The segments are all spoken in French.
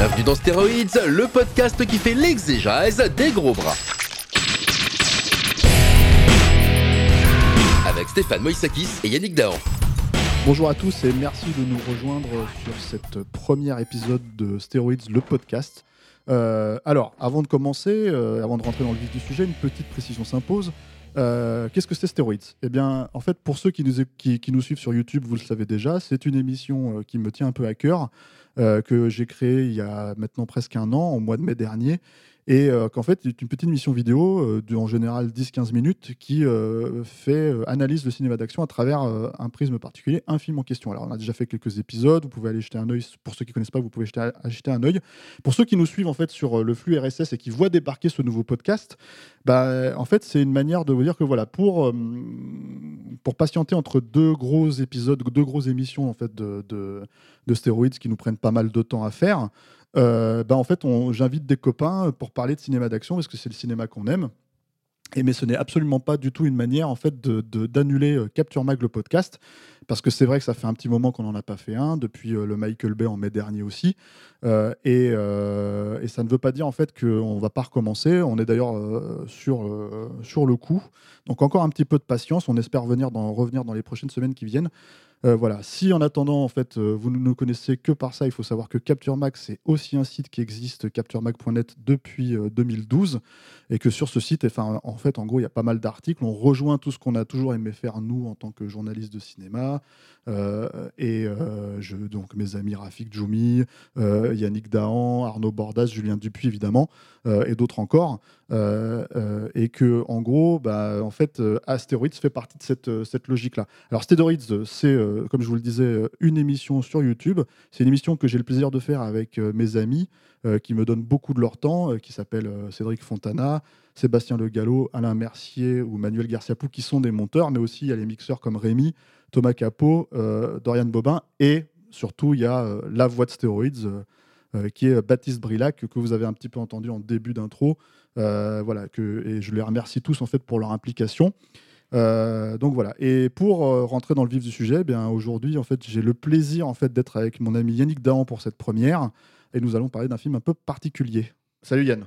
Bienvenue dans Stéroïdes, le podcast qui fait l'exégèse des gros bras. Avec Stéphane Moïsakis et Yannick Dahan. Bonjour à tous et merci de nous rejoindre sur cette premier épisode de Stéroïdes, le podcast. Euh, alors, avant de commencer, euh, avant de rentrer dans le vif du sujet, une petite précision s'impose. Euh, Qu'est-ce que c'est Stéroïdes? Eh bien, en fait, pour ceux qui nous, suivent sur YouTube, vous le savez déjà, c'est une émission qui me tient un peu à cœur, que j'ai créée il y a maintenant presque un an, au mois de mai dernier, et euh, qu'en fait, c'est une petite émission vidéo, euh, en général 10-15 minutes, qui euh, fait euh, analyse le cinéma d'action à travers un prisme particulier, un film en question. Alors, on a déjà fait quelques épisodes, vous pouvez aller jeter un œil. Pour ceux qui ne connaissent pas, vous pouvez jeter, jeter un œil. Pour ceux qui nous suivent en fait sur le flux RSS et qui voient débarquer ce nouveau podcast, bah, en fait, c'est une manière de vous dire que voilà, pour, pour patienter entre deux gros épisodes, deux grosses émissions en fait de, de, de stéroïdes qui nous prennent pas mal de temps à faire, bah, en fait, j'invite des copains pour parler de cinéma d'action parce que c'est le cinéma qu'on aime. Et mais ce n'est absolument pas du tout une manière en fait d'annuler euh, Capture Mag le podcast. Parce que c'est vrai que ça fait un petit moment qu'on n'en a pas fait un. Depuis euh, le Michael Bay en mai dernier aussi. Euh, et, euh, ça ne veut pas dire en fait qu'on va pas recommencer. On est d'ailleurs euh, sur, euh, sur le coup. Donc encore un petit peu de patience. On espère venir dans, revenir dans les prochaines semaines qui viennent Euh, voilà si en attendant en fait euh, vous ne nous connaissez que par ça il faut savoir que Capture Mag c'est aussi un site qui existe capturemag.net depuis euh, 2012 et que sur ce site, enfin, en fait, en gros, il y a pas mal d'articles. On rejoint tout ce qu'on a toujours aimé faire, nous, en tant que journalistes de cinéma. Euh, et euh, je, donc, mes amis Rafik Djoumi, euh, Yannick Dahan, Arnaud Bordas, Julien Dupuis, évidemment, euh, et d'autres encore. Euh, euh, et que, en gros, bah, en fait, euh, Astéroïdes fait partie de cette, euh, cette logique-là. Alors, Stéroïdes, c'est, euh, comme je vous le disais, euh, une émission sur YouTube. C'est une émission que j'ai le plaisir de faire avec euh, mes amis qui me donnent beaucoup de leur temps, qui s'appellent Cédric Fontana, Sébastien Le Gallo, Alain Mercier ou Manuel Garciapou, qui sont des monteurs, mais aussi il y a les mixeurs comme Rémi, Thomas Capot, Dorian Bobin, et surtout il y a la voix de stéroïdes, qui est Baptiste Brilac, que vous avez un petit peu entendu en début d'intro. Voilà, et je les remercie tous en fait pour leur implication. Euh, donc voilà. Et pour euh, rentrer dans le vif du sujet, eh bien aujourd'hui en fait j'ai le plaisir en fait d'être avec mon ami Yannick Dahan pour cette première, et nous allons parler d'un film un peu particulier. Salut Yann.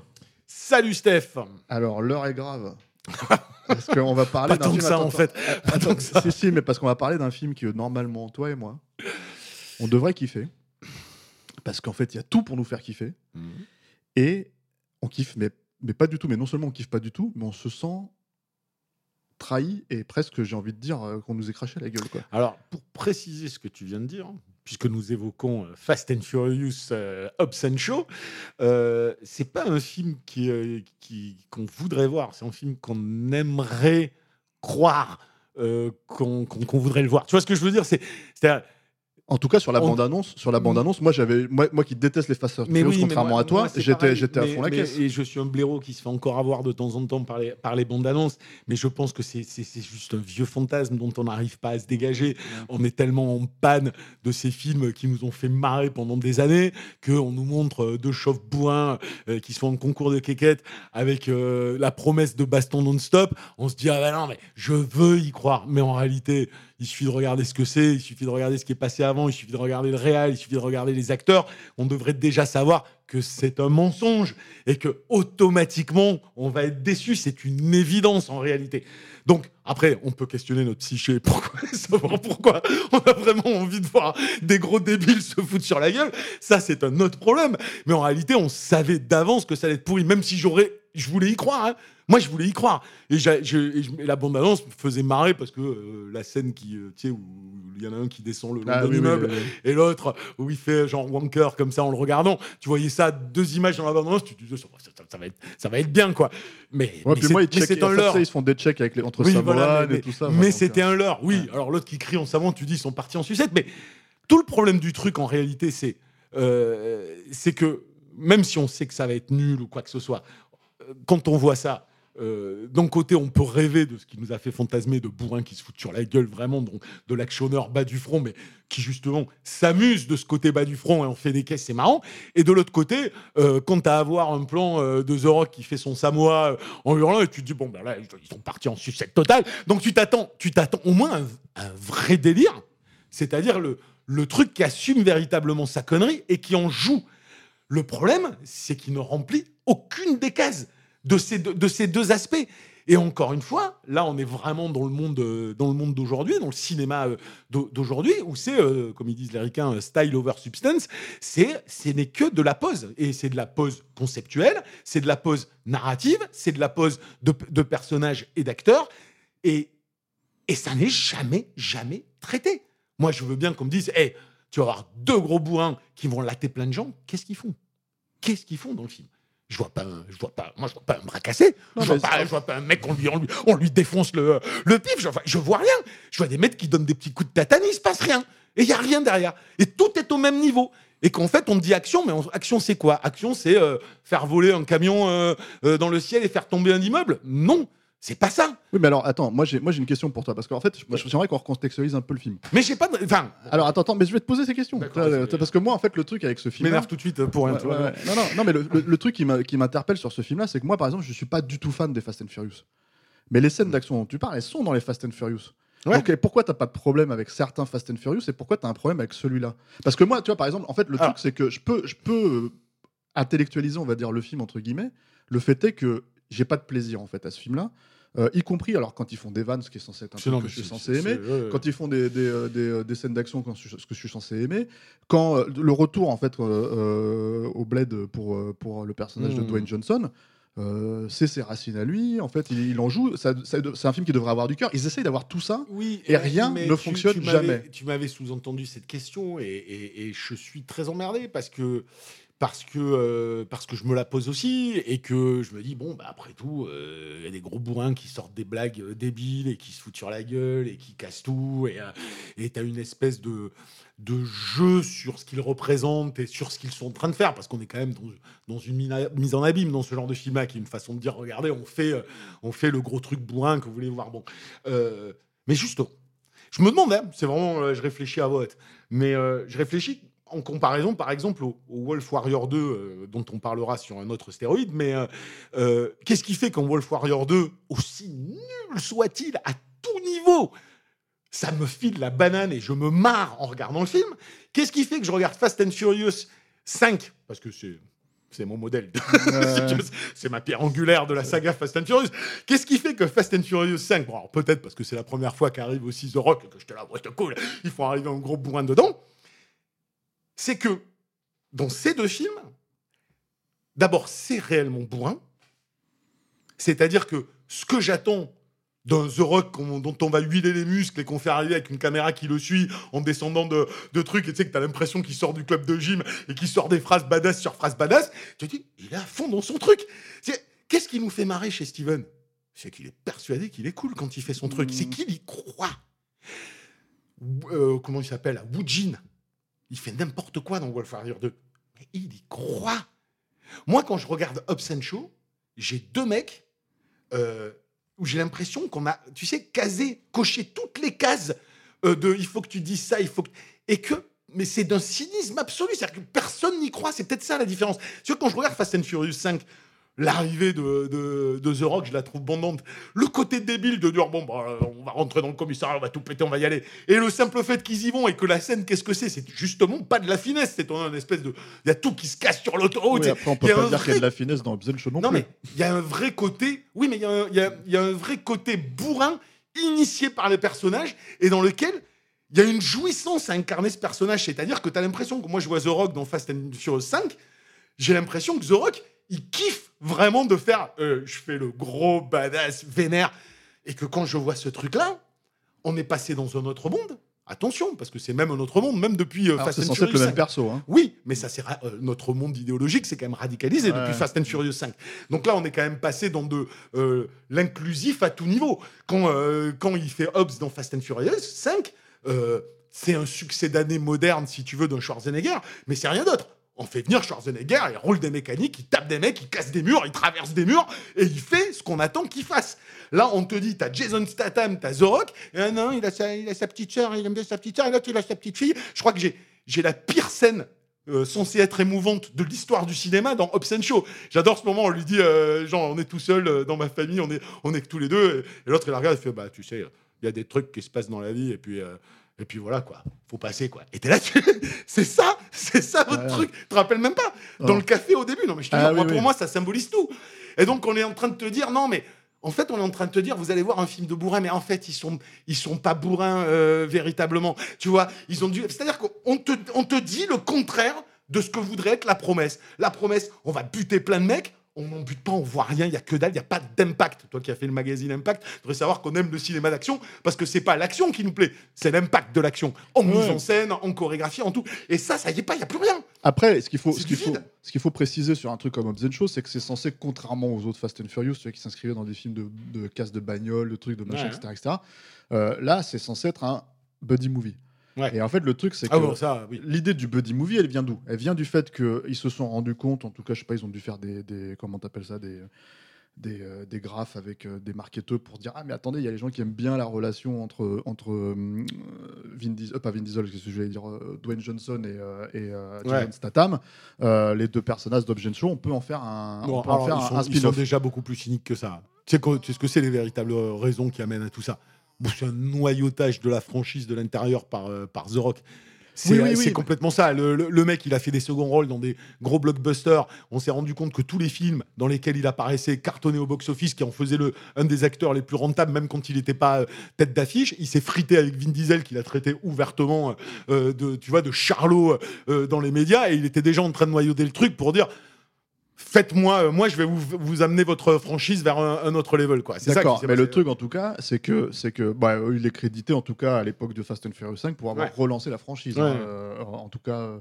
Salut Steph Alors l'heure est grave. Parce qu'on va parler Pas d'un tant film. que ça attends, en fait. attends, Pas tant que ça. Si si, mais parce qu'on va parler d'un film que normalement toi et moi, on devrait kiffer, parce qu'en fait il y a tout pour nous faire kiffer, et on kiffe, mais mais pas du tout. Mais non seulement on kiffe pas du tout, mais on se sent trahi et presque j'ai envie de dire euh, qu'on nous est craché à la gueule. Alors, pour préciser ce que tu viens de dire, puisque nous évoquons euh, Fast and Furious, euh, Hobbs and Shaw, euh, c'est pas un film euh, qui- qu'on voudrait voir, c'est un film qu'on aimerait croire qu'on, voudrait le voir. Tu vois ce que je veux dire? En tout cas sur la On- bande annonce, sur la bande annonce, moi j'avais moi, moi qui déteste les Fast Mais oui, mais contrairement moi- à toi, j'étais à Mais- fond la mais- caisse. Et je suis un blaireau qui se fait encore avoir de temps en temps par les, par les bandes annonces. Mais je pense que c'est juste un vieux fantasme dont on n'arrive pas à se dégager. On est tellement en panne de ces films qui nous ont fait marrer pendant des années qu'on nous montre euh, deux chauves bourrins euh, qui sont en concours de quéquette avec euh, la promesse de baston non-stop. On se dit, ah bah non, mais je veux y croire. Mais en réalité, il suffit de regarder ce que c'est, il suffit de regarder ce qui est passé avant, il suffit de regarder le réel, il suffit de regarder les acteurs. On devrait déjà savoir que c'est un mensonge et que automatiquement on va être déçu. C'est une évidence en réalité. Donc après, on peut questionner notre psyché, pourquoi, savoir pourquoi? On a vraiment envie de voir des gros débiles se foutre sur la gueule. Ça, c'est un autre problème. Mais en réalité, on savait d'avance que ça allait être pourri, même si j'aurais je voulais y croire. hein. Moi, je voulais y croire. Et, je- la bande-annonce me faisait marrer parce que euh, la scène qui, euh, tu sais, où il y en a un qui descend le long Ah d'un oui, oui. et l'autre où il fait genre wanker comme ça en le regardant. Tu voyais ça, deux images dans la bande-annonce, tu te disais, ça, ça- ça va être, ça va être bien, quoi. Mais, Ouais, mais moi, mais c'est un leurre. ils se font des checks avec les, entre Samoan voilà, mais, et tout ça. mais c'était un leurre, oui. ouais. Alors l'autre qui crie en savant, tu dis ils sont partis en sucette. Mais tout le problème du truc en réalité, c'est euh, que même si on sait que ça va être nul ou quoi que ce soit, quand on voit ça. euh, D'un côté, on peut rêver de ce qui nous a fait fantasmer de bourrin qui se foutent sur la gueule, vraiment, donc de l'actionneur bas du front, mais qui justement s'amuse de ce côté bas du front et on fait des caisses, c'est marrant. Et de l'autre côté, euh, quand tu as à voir un plan euh, de The qui fait son Samoa euh, en hurlant, et tu te dis, bon, ben là, ils sont partis en sucette totale. Donc tu t'attends, tu t'attends au moins un, un vrai délire, c'est-à-dire le, le truc qui assume véritablement sa connerie et qui en joue. Le problème, c'est qu'il ne remplit aucune des cases de ces deux, aspects. Et encore une fois, là, on est vraiment dans le monde, euh, d'aujourd'hui, dans le cinéma euh, d'au- d'aujourd'hui, où c'est, euh, comme ils disent les ricains, style over substance. C'est, ce n'est que de la pose, et c'est de la pose conceptuelle, c'est de la pose narrative, c'est de la pose de, personnages et d'acteurs, et ça n'est jamais, jamais traité. Moi, je veux bien qu'on me dise, hey, tu vas avoir deux gros bourrins qui vont latter plein de gens. Qu'est-ce qu'ils font? Qu'est-ce qu'ils font dans le film? Je vois pas, un- je vois pas, moi je vois pas un bras cassé. Non, je, vois pas, c'est- je vois pas un mec on lui, on lui, on lui défonce le, le pif. Je, vois- je vois rien. Je vois des mecs qui donnent des petits coups de tatane, il se passe rien. Et il y a rien derrière. Et tout est au même niveau. Et qu'en fait, on dit action, mais on- action, c'est quoi? Action, c'est euh, faire voler un camion euh, euh, dans le ciel et faire tomber un immeuble? Non, c'est pas ça. Oui, mais alors, attends, moi j'ai moi, j'ai une question pour toi. Parce qu'en fait, moi, j'aimerais qu'on recontextualise un peu le film. Mais j'ai pas de. Enfin, Alors, attends, attends, mais je vais te poser ces questions. D'accord, T'as- vas-y. t'as- Parce que moi, en fait, le truc avec ce film. m'énerve tout de suite pour rien. Tu vois. Non, non, non, mais le, le- le truc qui m'a- qui m'interpelle sur ce film-là, c'est que moi, par exemple, je suis pas du tout fan des Fast and Furious. Mais les scènes d'action dont tu parles, elles sont dans les Fast and Furious. Ouais. Donc, et pourquoi t'as pas de problème avec certains Fast and Furious et pourquoi t'as un problème avec celui-là? Parce que moi, tu vois, par exemple, en fait, le Alors. truc, c'est que je peux, je peux euh, intellectualiser, on va dire, le film entre guillemets. Le fait est que j'ai pas de plaisir en fait à ce film-là, Euh, y compris alors quand ils font des vannes, ce qui est censé être un truc que je suis censé aimer. ouais. Quand ils font des, des, euh, des, euh, des scènes d'action, ce que je suis censé aimer, quand euh, le retour en fait au bled pour, pour le personnage de Mm. Dwayne Johnson, euh, c'est ses racines à lui. En fait, il, il en joue. ça- ça- c'est un film qui devrait avoir du cœur. Ils essayent d'avoir tout ça. Oui, Et rien ne tu- fonctionne tu jamais. Tu m'avais sous-entendu cette question et, et- et je suis très emmerdé parce que parce que euh, parce que je me la pose aussi et que je me dis bon bah après tout euh, il y a des gros bourrins qui sortent des blagues euh, débiles et qui se foutent sur la gueule et qui cassent tout et euh, et t'as une espèce de de jeu sur ce qu'ils représentent et sur ce qu'ils sont en train de faire parce qu'on est quand même dans, dans une mise en abîme dans ce genre de film qui est une façon de dire regardez on fait euh, on fait le gros truc bourrin que vous voulez voir. Bon Euh, mais justement je me demande, hein, c'est vraiment, euh, je réfléchis à vote, mais euh, je réfléchis en comparaison, par exemple, au, au Wolf Warrior 2, euh, dont on parlera sur un autre stéroïde, mais euh, euh, qu'est-ce qui fait qu'en Wolf Warrior 2, aussi nul soit-il à tout niveau, ça me file la banane et je me marre en regardant le film. Qu'est-ce qui fait que je regarde Fast and Furious 5 Parce que c'est... C'est mon modèle. C'est ma pierre angulaire de la saga Fast and Furious. Qu'est-ce qui fait que Fast and Furious 5, bon, alors peut-être parce que c'est la première fois qu'arrive aussi The Rock, et que j'étais là, ouais, c'est cool, il faut arriver un gros bourrin dedans, c'est que dans ces deux films, d'abord, c'est réellement bourrin, c'est-à-dire que ce que j'attends d'un The Rock dont on va huiler les muscles et qu'on fait arriver avec une caméra qui le suit en descendant de, de trucs, et tu sais que t'as l'impression qu'il sort du club de gym et qu'il sort des phrases badass sur phrases badass, tu te dis, il est à fond dans son truc. Qu'est-ce qui nous fait marrer chez Steven? C'est qu'il est persuadé qu'il est cool quand il fait son truc. C'est qu'il y croit. Euh, comment il s'appelle? Woojin. Il fait n'importe quoi dans Wolf Warrior 2. Mais il y croit. Moi, quand je regarde Hobbs Shaw, j'ai deux mecs euh, où j'ai l'impression qu'on a, tu sais, casé, coché toutes les cases euh, de il faut que tu dises ça, il faut que. Et que. Mais c'est d'un cynisme absolu. C'est-à-dire que personne n'y croit. C'est peut-être ça la différence. Tu vois, quand je regarde Fast and Furious 5, l'arrivée de, de, de The Rock, je la trouve bandante. Le côté débile de dire bon, bah, on va rentrer dans le commissariat, on va tout péter, on va y aller. Et le simple fait qu'ils y vont et que la scène, qu'est-ce que c'est? C'est justement pas de la finesse. C'est un espèce de. Il y a tout qui se casse sur l'autoroute. Oui, après, on peut pas dire qu'il y a de la finesse dans Hobbs Shaw non, non, plus. mais il y a un vrai côté. Oui, mais il y, a un- il y a- il y a un vrai côté bourrin initié par les personnages et dans lequel il y a une jouissance à incarner ce personnage. C'est-à-dire que tu as l'impression que moi, je vois The Rock dans Fast and Furious 5, j'ai l'impression que The Rock, il kiffe vraiment de faire euh, je fais le gros badass vénère. Et que quand je vois ce truc-là, on est passé dans un autre monde. Attention, parce que c'est même un autre monde, même depuis euh, Fast and être Furious le 5. même perso. Hein. Oui, mais ça c'est euh, notre monde idéologique, c'est quand même radicalisé Ouais. depuis Fast and Furious 5. Donc là, on est quand même passé dans de euh, l'inclusif à tout niveau. Quand quand il fait Hobbs dans Fast and Furious 5, euh, c'est un succès d'année moderne, si tu veux, d'un Schwarzenegger, mais c'est rien d'autre. On fait venir Schwarzenegger, il roule des mécaniques, il tape des mecs, il casse des murs, il traverse des murs, et il fait ce qu'on attend qu'il fasse. Là, on te dit, t'as Jason Statham, t'as The Rock, et non, il a, sa, il a sa petite sœur, il aime bien sa petite sœur, et l'autre, il a sa petite fille. Je crois que j'ai, la pire scène euh, censée être émouvante de l'histoire du cinéma dans Hobbs Show. J'adore ce moment, on lui dit, euh, genre, on est tout seul euh, dans ma famille, on est, on est que tous les deux, et, et l'autre, il la regarde, il fait, bah, tu sais, il y a des trucs qui se passent dans la vie, et puis... et puis voilà quoi, faut passer quoi. Et t'es là, tu- c'est ça, c'est ça votre truc. Tu te rappelles même pas Dans le café au début, non mais je te Ah oui, moi, oui. pour moi ça symbolise tout. Et donc on est en train de te dire non mais en fait on est en train de te dire vous allez voir un film de bourrin mais en fait ils sont ils sont pas bourrins euh, véritablement. Tu vois, ils ont dû c'est-à-dire qu'on te on te dit le contraire de ce que voudrait être la promesse. La promesse, on va buter plein de mecs. On n'en bute pas, on voit rien, il y a que dalle, il y a pas d'impact. Toi qui as fait le magazine Impact, tu devrais savoir qu'on aime le cinéma d'action parce que c'est pas l'action qui nous plaît, c'est l'impact de l'action. En mise Ouais. en scène, en chorégraphie, en tout. Et ça, ça y est pas, il y a plus rien. Après, ce qu'il faut, ce qu'il faut, vide. ce qu'il faut préciser sur un truc comme Hobbs and Show, c'est que c'est censé, contrairement aux autres Fast and Furious, ceux qui s'inscrivaient dans des films de, de casse de bagnole, de trucs, de machin, Ouais. etc., etc., euh, là, c'est censé être un buddy movie. Ouais. Et en fait, le truc, c'est que Ah bon, ça, oui. l'idée du buddy movie, elle vient d'où? Elle vient du fait qu'ils se sont rendus compte, en tout cas, je sais pas, ils ont dû faire des, des comment t'appelles ça, des des, euh, des graphes avec euh, des marketeurs pour dire ah mais attendez il y a les gens qui aiment bien la relation entre entre euh, Vin Diesel euh, pas Vin Diesel que je voulais dire euh, Dwayne Johnson et, euh, et Ouais. Statham les deux personnages d'Objet Show on peut en faire un, Bon, on peut en alors, faire ils, un- sont, un ils sont déjà beaucoup plus cyniques que ça. Tu sais, tu sais ce que c'est les véritables raisons qui amènent à tout ça? C'est un noyautage de la franchise de l'intérieur par, euh, par The Rock. C'est Oui, oui, oui, c'est mais- complètement ça. Le, le- le mec, il a fait des seconds rôles dans des gros blockbusters. On s'est rendu compte que tous les films dans lesquels il apparaissait cartonnaient au box-office, qui en faisait le, un des acteurs les plus rentables, même quand il n'était pas euh, tête d'affiche. Il s'est frité avec Vin Diesel, qu'il a traité ouvertement euh, de, tu vois, de charlot euh, dans les médias. Et il était déjà en train de noyauter le truc pour dire faites-moi, euh, moi je vais vous, vous amener votre franchise vers un, un autre level. quoi. C'est ça qui D'accord, mais le truc en tout cas, c'est que c'est que bah, euh, il est crédité en tout cas à l'époque de Fast and Furious 5 pour avoir Ouais. relancé la franchise. Ouais. hein, euh, en tout cas, euh,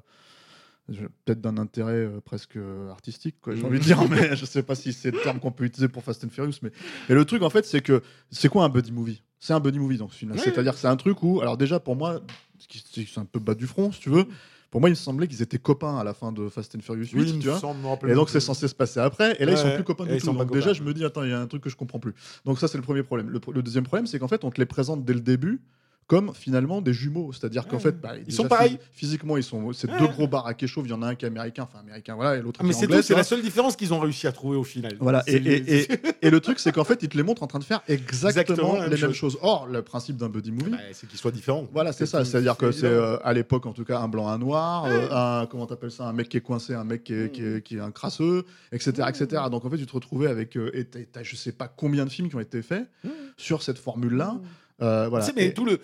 peut-être d'un intérêt presque artistique, j'ai Mhm. envie de dire, mais je sais pas si c'est le terme qu'on peut utiliser pour Fast and Furious. Mais, mais le truc en fait, c'est que c'est quoi un buddy movie? C'est un buddy movie dans ce film-là. Ouais. C'est-à-dire que c'est un truc où, alors déjà pour moi, qui- c'est un peu bas du front, si tu veux. Pour moi, il me semblait qu'ils étaient copains à la fin de Fast and Furious 8, Oui, tu vois. semble, Et donc c'est censé se passer après. Et là ils sont Ouais, plus copains du tout. sont Donc déjà je me dis attends il y a un truc que je comprends plus. Donc ça c'est le premier problème. Le, le deuxième problème c'est qu'en fait on te les présente dès le début comme finalement des jumeaux. C'est-à-dire qu'en Ouais. fait bah, Ils sont pareils. phys- Physiquement ils sont c'est Ouais. deux gros baraques chauves. Il y en a un qui est américain, enfin américain voilà et l'autre Ah, mais qui est anglais. tu c'est la seule différence qu'ils ont réussi à trouver au final. Voilà, et, et, les- et, et le truc, c'est qu'en fait, ils te les montrent en train de faire exactement, Exactement la même les mêmes chose. choses. Or, le principe d'un buddy movie, Bah, c'est qu'ils soient différents. voilà, c'est ça. C'est-à-dire que c'est euh, à l'époque, en tout cas, un blanc, un noir, euh, un comment t'appelles ça, un mec qui est coincé, un mec qui est, qui est, qui est un crasseux, etc., etc. Donc en fait, tu te retrouvais avec, euh, et je sais pas combien de films qui ont été faits Mmh. sur cette formule-là. Euh, voilà. Mais Et- tout le.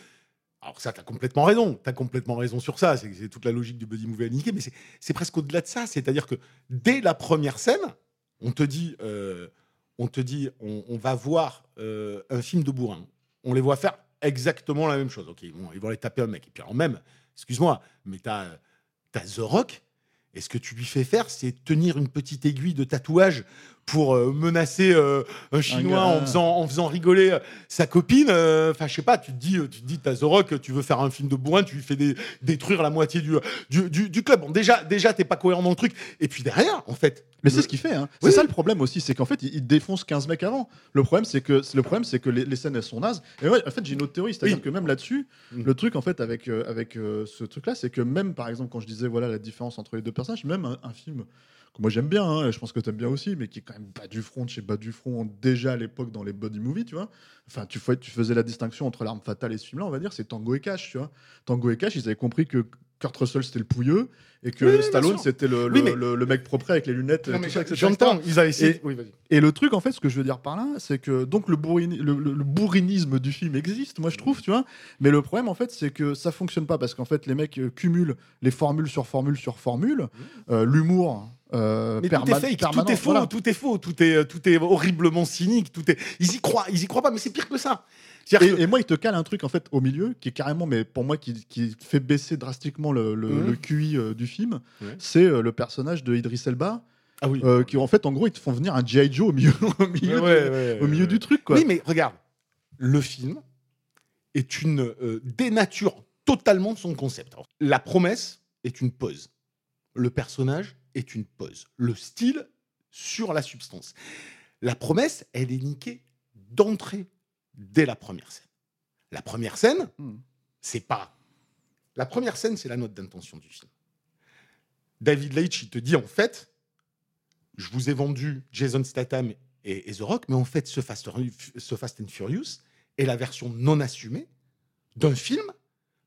Alors ça, t'as complètement raison. T'as complètement raison sur ça. C'est toute la logique du buddy movie à niquer. Mais c'est- presque au-delà de ça. C'est-à-dire que dès la première scène, on te dit, euh, on te dit, on, on va voir euh, un film de bourrin. On les voit faire exactement la même chose. Ok, bon, ils vont aller taper un mec. Et puis alors même, excuse-moi, mais t'as as The Rock. Et ce que tu lui fais faire, c'est tenir une petite aiguille de tatouage pour euh, menacer euh, un Chinois en, faisant, en faisant rigoler euh, sa copine. Enfin, je sais pas, tu te dis, tu te dis, t'as The Rock, tu veux faire un film de bourrin, tu lui fais des- détruire la moitié du, du, du- du club. Bon, déjà, déjà, t'es pas cohérent dans le truc. Et puis derrière, en fait. Mais c'est ce qu'il fait. Hein. Oui. C'est ça le problème aussi, c'est qu'en fait, il, défonce 15 mecs avant. Le problème, c'est que le problème, c'est que les, les scènes elles sont nazes. Et ouais, en fait, j'ai une autre théorie, c'est-à-dire Oui. que même là-dessus, Mm. le truc en fait avec euh, avec euh, ce truc-là, c'est que même par exemple quand je disais voilà la différence entre les deux personnages, même un, un film que moi j'aime bien, hein, je pense que tu aimes bien aussi, mais qui est quand même bas du front, chez bas du front déjà à l'époque dans les body movies, tu vois. Enfin, tu faisais la distinction entre l'arme fatale et ce film-là, on va dire, c'est Tango et Cash, tu vois. Tango et Cash, ils avaient compris que Kurt Russell c'était le pouilleux et que Oui, Stallone c'était le, Oui, le, mais- le- le mec propre avec les lunettes, J'entends, ils avaient essayé. Et- Oui, vas-y. Et le truc, en fait, ce que je veux dire par là, c'est que donc le, le, bourrinisme du film existe, moi je trouve, tu vois. Mais le problème, en fait, c'est que ça fonctionne pas parce qu'en fait, les mecs euh, cumulent les formules sur formules sur formules, euh, l'humour. euh, Mais tout est fake, tout est faux, voilà. tout est faux, tout est, tout est horriblement cynique, tout est. Ils y croient, ils y croient pas, mais c'est pire que ça. Que- Et, moi, il te cale un truc en fait au milieu qui est carrément, mais pour moi, qui, qui fait baisser drastiquement le, le, le QI euh, du film. Ouais. C'est euh, le personnage de Idris Elba, Ah oui. euh, qui en fait, en gros, ils te font venir un GI Joe au milieu, au milieu, Ouais, au du truc, quoi. Oui, mais regarde, le film est une euh, dénature totalement de son concept. Alors, la promesse est une pause. Le personnage est une pause. Le style sur la substance. La promesse, elle est niquée d'entrée, dès la première scène. La première scène, Hmm. c'est pas. La première scène, c'est la note d'intention du film. David Leitch, il te dit en fait, je vous ai vendu Jason Statham et, The Rock, mais en fait, ce Fast, ce Fast and Furious est la version non assumée d'un film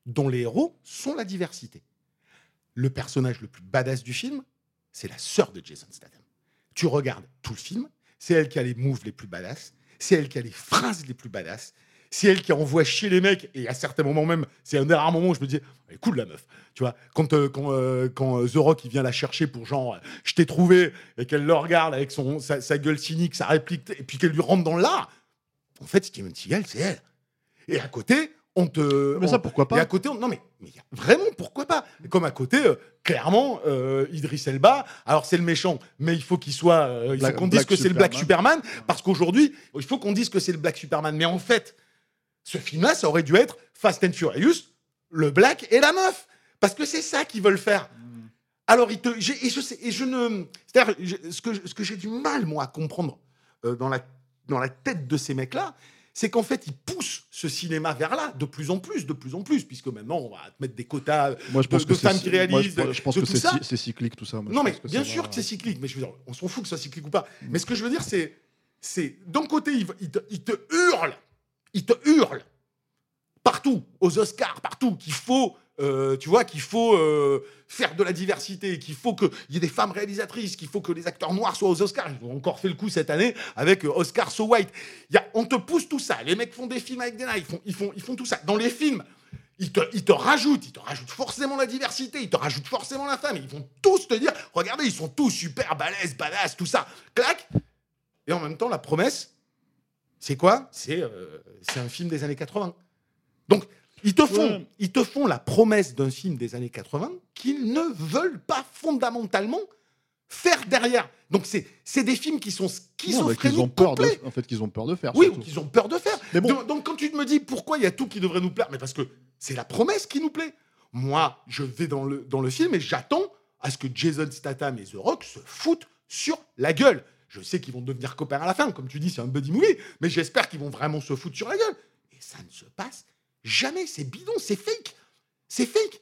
dont les héros sont la diversité. Le personnage le plus badass du film, c'est la sœur de Jason Statham. Tu regardes tout le film, c'est elle qui a les moves les plus badass, c'est elle qui a les phrases les plus badass, c'est elle qui envoie chier les mecs, et à certains moments même, c'est un des rares moments où je me dis, elle est cool la meuf. Tu vois, quand, euh, quand, euh, quand euh, The Rock il vient la chercher pour genre, euh, je t'ai trouvé, et qu'elle le regarde avec son, sa, sa gueule cynique, sa réplique, et puis qu'elle lui rentre dans l'art, en fait, Steven Seagal, c'est elle. Et à côté, on te. Mais on- ça, pourquoi et à pas côté, on- non mais, mais vraiment, pourquoi pas Comme à côté, euh, clairement, euh, Idris Elba, alors c'est le méchant, mais il faut qu'il soit, euh, il faut qu'on dise Black que c'est le Black. Superman, parce qu'aujourd'hui, il faut qu'on dise que c'est le Black Superman. Mais en fait, ce film-là, ça aurait dû être Fast and Furious, le Black et la meuf, parce que c'est ça qu'ils veulent faire. Alors, te, j'ai- et je sais, et je ne, c'est-à-dire, ce que, ce que j'ai du mal moi à comprendre euh, dans la dans la tête de ces mecs-là, c'est qu'en fait, ils poussent ce cinéma vers là de plus en plus, de plus en plus, puisque maintenant, on va te mettre des quotas. Moi, je pense de- que de femmes c'est- qui moi, je réalisent, je pense que c'est cyclique tout ça. moi, Non, mais que bien sûr va- que c'est cyclique, mais je veux dire, on s'en fout que ce soit cyclique ou pas. Mais ce que je veux dire, c'est, c'est d'un côté, ils, ils te, ils te hurlent, ils te hurlent partout, aux Oscars, partout, qu'il faut, euh, tu vois, qu'il faut euh, faire de la diversité, qu'il faut qu'il y ait des femmes réalisatrices, qu'il faut que les acteurs noirs soient aux Oscars. Ils ont encore fait le coup cette année avec euh, Oscar So White. Il y a, on te pousse tout ça. Les mecs font des films avec des nains, ils font, ils font, ils font tout ça. Dans les films, ils te, ils te rajoutent, ils te rajoutent forcément la diversité, ils te rajoutent forcément la femme. Ils vont tous te dire, regardez, ils sont tous super balèzes, badass, tout ça. Clac. Et en même temps, la promesse, c'est quoi C'est euh, c'est un film des années 80. Donc, ils te font, Ouais. ils te font la promesse d'un film des années 80 qu'ils ne veulent pas fondamentalement faire derrière. Donc, c'est des films qui sont Non, schizophréniques qu'ils ont peur de, en fait, qu'ils ont peur de faire. Oui, qu'ils ont peur de faire. Mais bon. Donc, donc, quand tu me dis pourquoi il y a tout qui devrait nous plaire, mais parce que c'est la promesse qui nous plaît. Moi, je vais dans le, dans le film et j'attends à ce que Jason Statham et The Rock se foutent sur la gueule. Je sais qu'ils vont devenir copains à la fin, comme tu dis, c'est un buddy movie, mais j'espère qu'ils vont vraiment se foutre sur la gueule. Et ça ne se passe jamais. C'est bidon, c'est fake. C'est fake.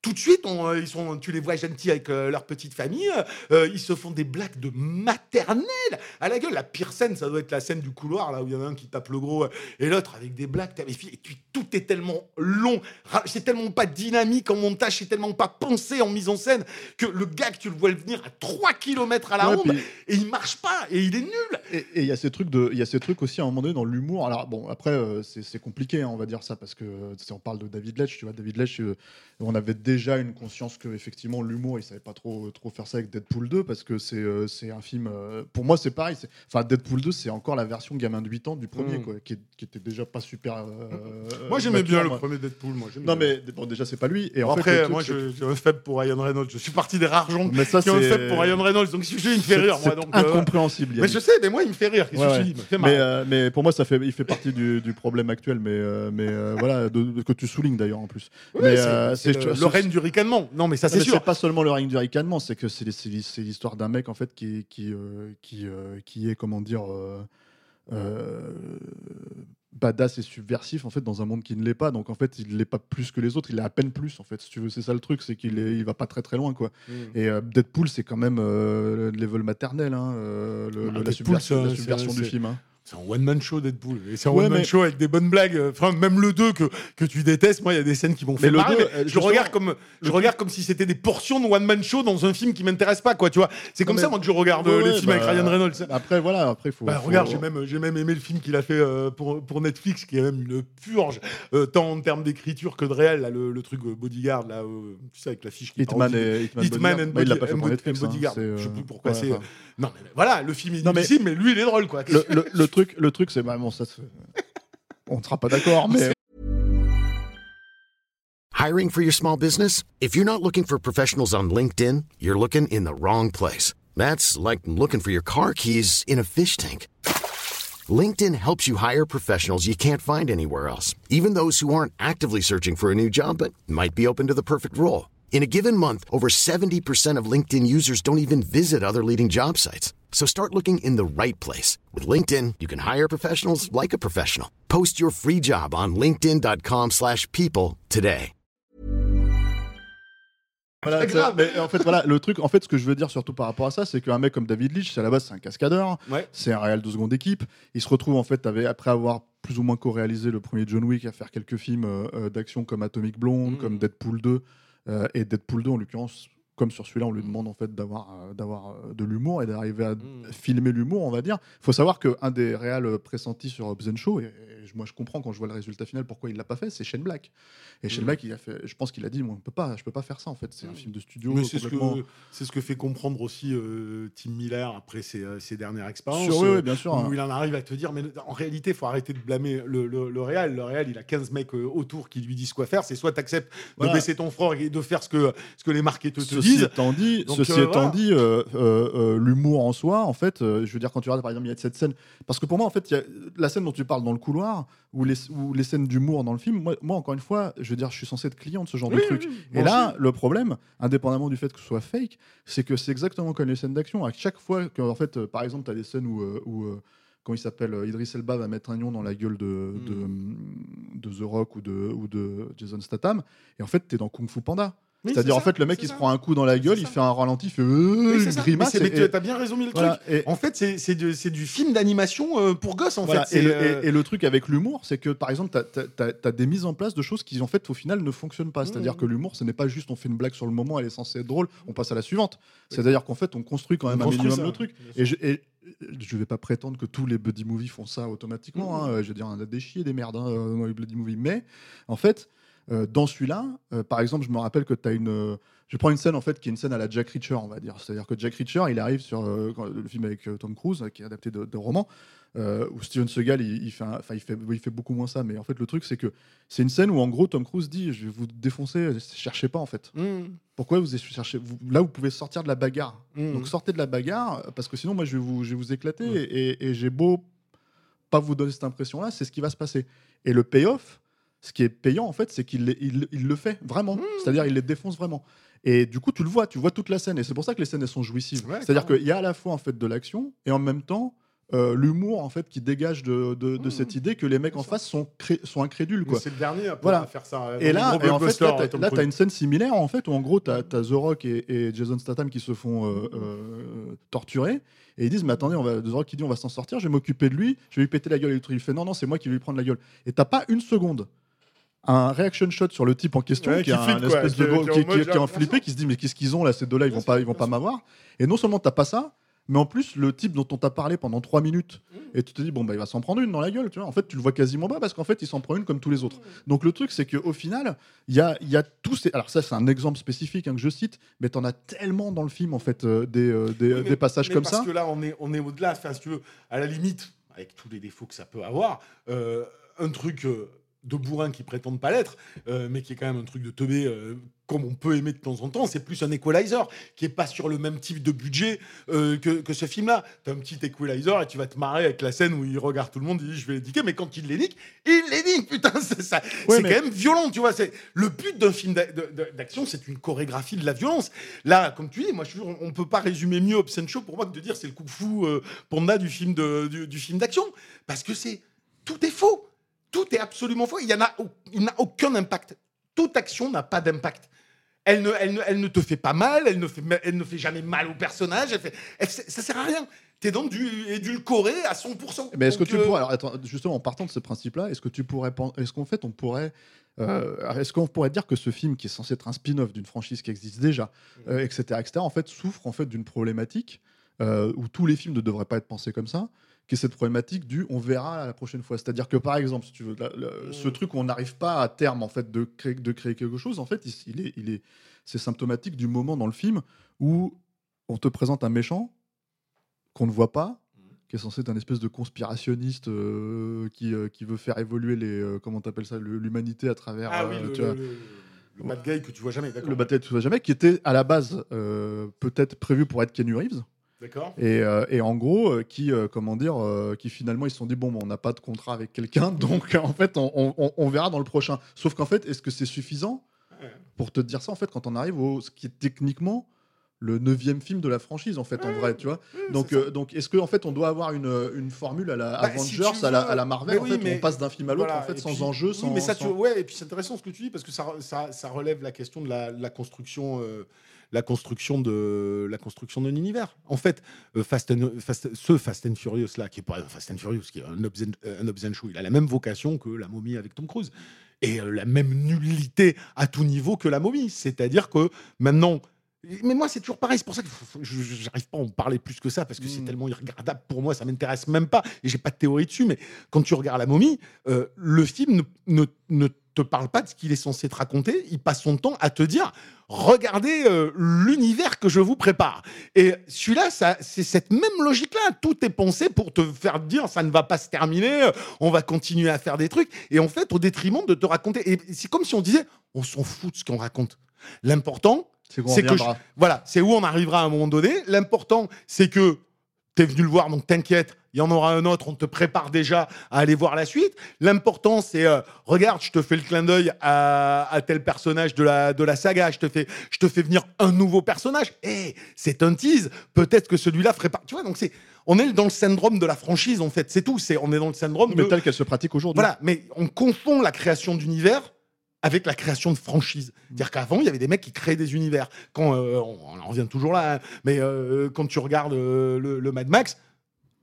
Tout de suite, on, euh, ils sont, tu les vois gentils avec euh, leur petite famille. euh, ils se font des blagues de maternelle à la gueule. La pire scène, ça doit être la scène du couloir, là où il y en a un qui tape le gros et l'autre avec des blagues. filles, Et puis tout est tellement long, c'est tellement pas dynamique en montage, c'est tellement pas pensé en mise en scène que le gars que tu le vois venir à 3 km à la Ouais, ronde puis- et il marche pas et il est nul. Et il y a ces trucs de, il y a ces trucs aussi à un moment donné dans l'humour. Alors bon, après c'est compliqué, hein, on va dire ça parce que si on parle de David Letch, tu vois, David Letch, on avait déjà une conscience que effectivement l'humour, il savait pas trop trop faire ça avec Deadpool 2 parce que c'est euh, c'est un film. euh, pour moi, c'est pareil. c'est- Enfin, Deadpool 2, c'est encore la version gamin de 8 ans du premier, Mm. quoi, qui, qui était déjà pas super. euh, Moi j'aimais mature, bien le moi. premier Deadpool. Moi, j'aimais Non bien. mais bon, déjà c'est pas lui. Et en Après, fait, le truc, moi c'est je- j'ai un faible pour Ryan Reynolds. Je suis parti des rares gens mais ça qui ont un faible pour Ryan Reynolds. Donc si je il me fait c'est- rire, moi. c'est Donc, euh, incompréhensible. mais Yannick. je sais, mais moi il me fait rire. Qu'est-ce Ouais, que je ouais. dis Il me fait marrer. Mais, euh, mais pour moi, ça fait, il fait partie du, du problème actuel, mais, euh, mais euh, voilà, de, de- que tu soulignes d'ailleurs en plus. Oui, mais, c'est euh, le, règne du ricanement. Non, mais ça Non, c'est mais sûr. C'est pas seulement le règne du ricanement, c'est que c'est l'histoire d'un mec en fait qui qui euh, qui, euh, qui est comment dire euh, euh, badass et subversif en fait dans un monde qui ne l'est pas. Donc en fait, il l'est pas plus que les autres, il est à peine plus en fait. Si tu veux, c'est ça le truc, c'est qu'il il va pas très très loin quoi. Mm. Et euh, Deadpool, c'est quand même euh, le level maternel, hein, euh, le- Ah, le- la Deadpool, subversion, la du film. hein. C'est un one-man show Deadpool. Et c'est un Ouais, one-man mais- show avec des bonnes blagues. Enfin, même le 2 que, que tu détestes, moi, il y a des scènes qui m'ont fait Mais le marrer. 2, mais euh, je justement, regarde comme, je regarde comme si c'était des portions de one-man show dans un film qui m'intéresse pas, quoi, tu vois. C'est comme ça, mais- moi, que je regarde Ouais, euh, les ouais, films avec bah, Ryan Reynolds. Après, voilà, après, faut. Bah, faut- regarde, j'ai même, j'ai même aimé le film qu'il a fait euh, pour, pour Netflix, qui est même une purge, euh, tant en termes d'écriture que de réel, là, le, le truc euh, Bodyguard, là, euh, tu sais, avec la fiche qui Hitman et Hitman, Hitman Bodyguard. and Bah, il l'a pas fait pour Netflix. hein, Bodyguard. c'est, Je sais euh, plus pourquoi c'est. Non, mais voilà, le film est Non, mais- difficile, mais lui, il est drôle, quoi. le, le- le truc, le truc, c'est vraiment ça. On ne sera pas d'accord, mais Hiring for your small business? If you're not looking for professionals on LinkedIn, you're looking in the wrong place. That's like looking for your car keys in a fish tank. LinkedIn helps you hire professionals you can't find anywhere else, even those who aren't actively searching for a new job but might be open to the perfect role. In a given month, over 70% of LinkedIn users don't even visit other leading job sites. So start looking in the right place. With LinkedIn, you can hire professionals like a professional. Post your free job on linkedin.com/people slash people today. Voilà, grave. mais en fait, voilà, le truc, en fait, ce que je veux dire surtout par rapport à ça, c'est qu'un mec comme David c'est à la base, c'est un cascadeur, Ouais. c'est un réal de seconde équipe. Il se retrouve, en fait, avec- après avoir plus ou moins co-réalisé le premier John Wick, à faire quelques films euh, euh, d'action comme Atomic Blonde, Mhm. comme Deadpool 2, euh, et Deadpool 2, en l'occurrence, comme sur celui-là, on lui demande en fait d'avoir euh, d'avoir euh, de l'humour et d'arriver à Mhm. filmer l'humour, on va dire. Il faut savoir qu'un des réals pressentis sur Hobbs and Show, et, et moi je comprends quand je vois le résultat final pourquoi il l'a pas fait, c'est Shane Black. Et Shane Mhm. Black, il a fait, je pense qu'il a dit, moi, on peut pas, je peux pas faire ça en fait. C'est un Mhm. film de studio. Mais c'est ce, que, c'est ce que fait comprendre aussi euh, Tim Miller après ses, euh, ses dernières expériences. Sur- oui, euh, oui, bien sûr. où hein. il en arrive à te dire, mais en réalité, il faut arrêter de blâmer le, le, le Real. Le Real, il a 15 mecs euh, autour qui lui disent quoi faire. C'est soit tu acceptes Voilà. de baisser ton front et de faire ce que, ce que les marketeurs te Ceci disent. étant dit, Donc, ceci euh, étant voilà. dit euh, euh, euh, l'humour en soi, en fait, je veux dire, quand tu regardes par exemple, il y a cette scène, parce que pour moi, en fait, il y a la scène dont tu parles dans le couloir, ou les, ou les scènes d'humour dans le film, moi, moi, encore une fois, je veux dire, je suis censé être client de ce genre Oui, de truc. oui, Et là, le problème, indépendamment du fait que ce soit fake, c'est que c'est exactement comme les scènes d'action. À chaque fois que, en fait, par exemple, tu as des scènes où, où comment il s'appelle, Idris Elba va mettre un lion dans la gueule de, Hmm. de, de The Rock ou de, ou de Jason Statham, et en fait, tu es dans Kung Fu Panda. Oui, C'est-à-dire, c'est en fait, le mec, il se prend un coup dans la gueule, il fait un ralenti, il fait euh, Oui, une grimace. Mais et- mais tu as bien résumé le voilà, truc. et- En fait, c'est, c'est, du, du film d'animation euh, pour gosses, en voilà, fait. et, C'est, le, euh, et- le truc avec l'humour, c'est que par exemple, tu as, des mises en place de choses qui, en fait, au final, ne fonctionnent pas. C'est-à-dire Mhm. que l'humour, ce n'est pas juste on fait une blague sur le moment, elle est censée être drôle, on passe à la suivante. C'est-à-dire qu'en fait, on construit quand même On un minimum le truc. Et je, je vais pas prétendre que tous les buddy movies font ça automatiquement. Mhm. hein. Je veux dire, on a des chiés, des merdes hein, dans les buddy movies. Mais en fait, dans celui-là, euh, par exemple, je me rappelle que tu as une. euh, je prends une scène en fait qui est une scène à la Jack Reacher, on va dire. C'est-à-dire que Jack Reacher, il arrive sur euh, le film avec euh, Tom Cruise, euh, qui est adapté de, de roman, euh, où Steven Seagal, il, il fait, enfin, il fait, il fait beaucoup moins ça. Mais en fait, le truc, c'est que c'est une scène où en gros Tom Cruise dit, je vais vous défoncer, cherchez pas en fait. Mmh, Pourquoi vous cherchez vous- Là, vous pouvez sortir de la bagarre. mmh. Donc sortez de la bagarre, parce que sinon, moi, je vais vous, je vais vous éclater. Ouais. Et, et j'ai beau pas vous donner cette impression-là, c'est ce qui va se passer. Et le payoff, ce qui est payant, en fait, c'est qu'il les- il, il le fait vraiment. Mmh. C'est-à-dire, il les défonce vraiment. Et du coup, tu le vois, tu vois toute la scène. Et c'est pour ça que les scènes, elles sont jouissives. Ouais, C'est-à-dire qu'il y a à la fois, en fait, de l'action, et en même temps, euh, l'humour, en fait, qui dégage de, de- de Mmh. cette idée que les mecs en face sont, cré- sont incrédules. Quoi. C'est le dernier à, Voilà. faire ça. euh, Et là, et en fait, là, t'as- là, une scène similaire, en fait, où en gros, t'as as The Rock et, et Jason Statham qui se font euh, euh, torturer. Et ils disent, mais attendez, on va, The Rock qui dit, on va s'en sortir, je vais m'occuper de lui, je vais lui péter la gueule. Et il fait, non, non, c'est moi qui vais lui prendre la gueule. Et t'as pas une seconde. Un reaction shot sur le type en question, Ouais, qui, qui est un flippe, espèce qui de gros- qui qui, qui- est en flippé, qui se dit, mais qu'est-ce qu'ils ont là, ces deux-là, ils vont pas, ils vont pas m'avoir. Et non seulement t'as pas ça, mais en plus, le type dont on t'a parlé pendant trois minutes, Mmh. et tu te dis, bon, bah, il va s'en prendre une dans la gueule, tu vois. En fait, tu le vois quasiment pas parce qu'en fait, il s'en prend une comme tous les autres. Donc, le truc, c'est qu'au final, il y a, il y a tous ces. Alors, ça, c'est un exemple spécifique hein, que je cite, mais t'en as tellement dans le film, en fait, euh, des, euh, des, Oui, mais- des passages mais comme parce ça. que là, on est, on est au-delà. Enfin, si tu veux, à la limite, avec tous les défauts que ça peut avoir, euh, un truc de bourrin qui prétendent pas l'être, euh, mais qui est quand même un truc de teubé, euh, comme on peut aimer de temps en temps, c'est plus un equalizer, qui est pas sur le même type de budget euh, que, que ce film-là. Tu as un petit equalizer et tu vas te marrer avec la scène où il regarde tout le monde, il dit je vais les niquer, mais quand il les nique, il les nique, putain, c'est ça. Ouais, c'est mais- quand même violent, tu vois. C'est le but d'un film d'action, c'est une chorégraphie de la violence. Là, comme tu dis, moi, je suis, on, on peut pas résumer mieux Obscene Show pour moi que de dire c'est le kung fu euh, panda du film de, du, du film d'action, parce que c'est tout est faux, tout est absolument faux. Il y en a, il n'a aucun impact. Toute action n'a pas d'impact. Elle ne, elle, ne, elle ne te fait pas mal, elle ne fait, elle ne fait jamais mal au personnage, elle fait, elle- ça sert à rien. t'es donc du édulcoré à 100%. Mais est-ce que tu euh, pourrais, alors, attends, justement, en partant de ce principe-là, est-ce que tu pourrais, est-ce qu'en fait on pourrait, euh, est-ce qu'on pourrait dire que ce film, qui est censé être un spin-off d'une franchise qui existe déjà, Mm. euh, etc., etc., en fait souffre en fait d'une problématique euh, où tous les films ne devraient pas être pensés comme ça, qui est cette problématique du on verra la prochaine fois. C'est-à-dire que par exemple, si tu veux, la- la- Mm. ce truc où on n'arrive pas à terme en fait de créer, de créer quelque chose, en fait, il, il est, il est, c'est symptomatique du moment dans le film où on te présente un méchant qu'on ne voit pas, qui est censé être un espèce de conspirationniste euh, qui, euh, qui veut faire évoluer les euh, comment t'appelles ça l'humanité à travers Ah oui, euh, le, tu vois, le, bad guy que tu vois jamais, le bataille de tout va jamais qui était à la base peut-être prévu pour être Keanu Reeves D'accord. et, euh, et en gros euh, qui euh, comment dire euh, qui finalement ils se sont dit bon on n'a pas de contrat avec quelqu'un donc en fait on, on- on- on verra dans le prochain. Sauf qu'en fait est-ce que c'est suffisant pour te dire ça en fait quand on arrive au ce qui est techniquement le neuvième film de la franchise en fait en vrai tu vois? Donc euh, donc est-ce que en fait on doit avoir une, une formule à la Bah, si Avengers à, la, veux. à la Marvel en oui, fait mais- on passe d'un film à l'autre Voilà, en fait sans puis- enjeu oui, sans mais ça, sans- tu, ouais, et puis c'est intéressant ce que tu dis parce que ça, ça, ça relève la question de la, la construction, la construction de la construction d'un univers. En fait, euh, Fast and, Fast- ce Fast and Furious là, qui est pas Fast and Furious, qui est un euh, un il a la même vocation que la momie avec Tom Cruise et euh, la même nullité à tout niveau que la momie. C'est-à-dire que maintenant. Mais moi, c'est toujours pareil. C'est pour ça que je- j'arrive pas à en parler plus que ça parce que c'est Mm. tellement irregardable pour moi. Ça m'intéresse même pas et j'ai pas de théorie dessus. Mais quand tu regardes la momie, euh, le film ne, ne- ne te parle pas de ce qu'il est censé te raconter. Il passe son temps à te dire regardez euh, l'univers que je vous prépare. Et celui-là, c'est cette même logique-là. Tout est pensé pour te faire dire ça ne va pas se terminer, euh, on va continuer à faire des trucs. Et en fait, au détriment de te raconter. Et c'est comme si on disait on s'en fout de ce qu'on raconte. L'important, c'est que voilà, c'est où on arrivera à un moment donné. L'important, c'est que tu es venu le voir, donc t'inquiète, il y en aura un autre, on te prépare déjà à aller voir la suite. L'important, c'est, euh, regarde, je te fais le clin d'œil à, à tel personnage de la, de la saga, je te, fais, je te fais venir un nouveau personnage. Eh, c'est un tease, peut-être que celui-là ferait pas... Tu vois, donc c'est... On est dans le syndrome de la franchise, en fait, c'est tout. C'est, on est dans le syndrome de... mais telle qu'elle se pratique aujourd'hui Voilà, mais on confond la création d'univers avec la création de franchise. C'est-à-dire qu'avant, il y avait des mecs qui créaient des univers. Quand, euh, on, en revient toujours là, hein, mais euh, quand tu regardes le, le Mad Max,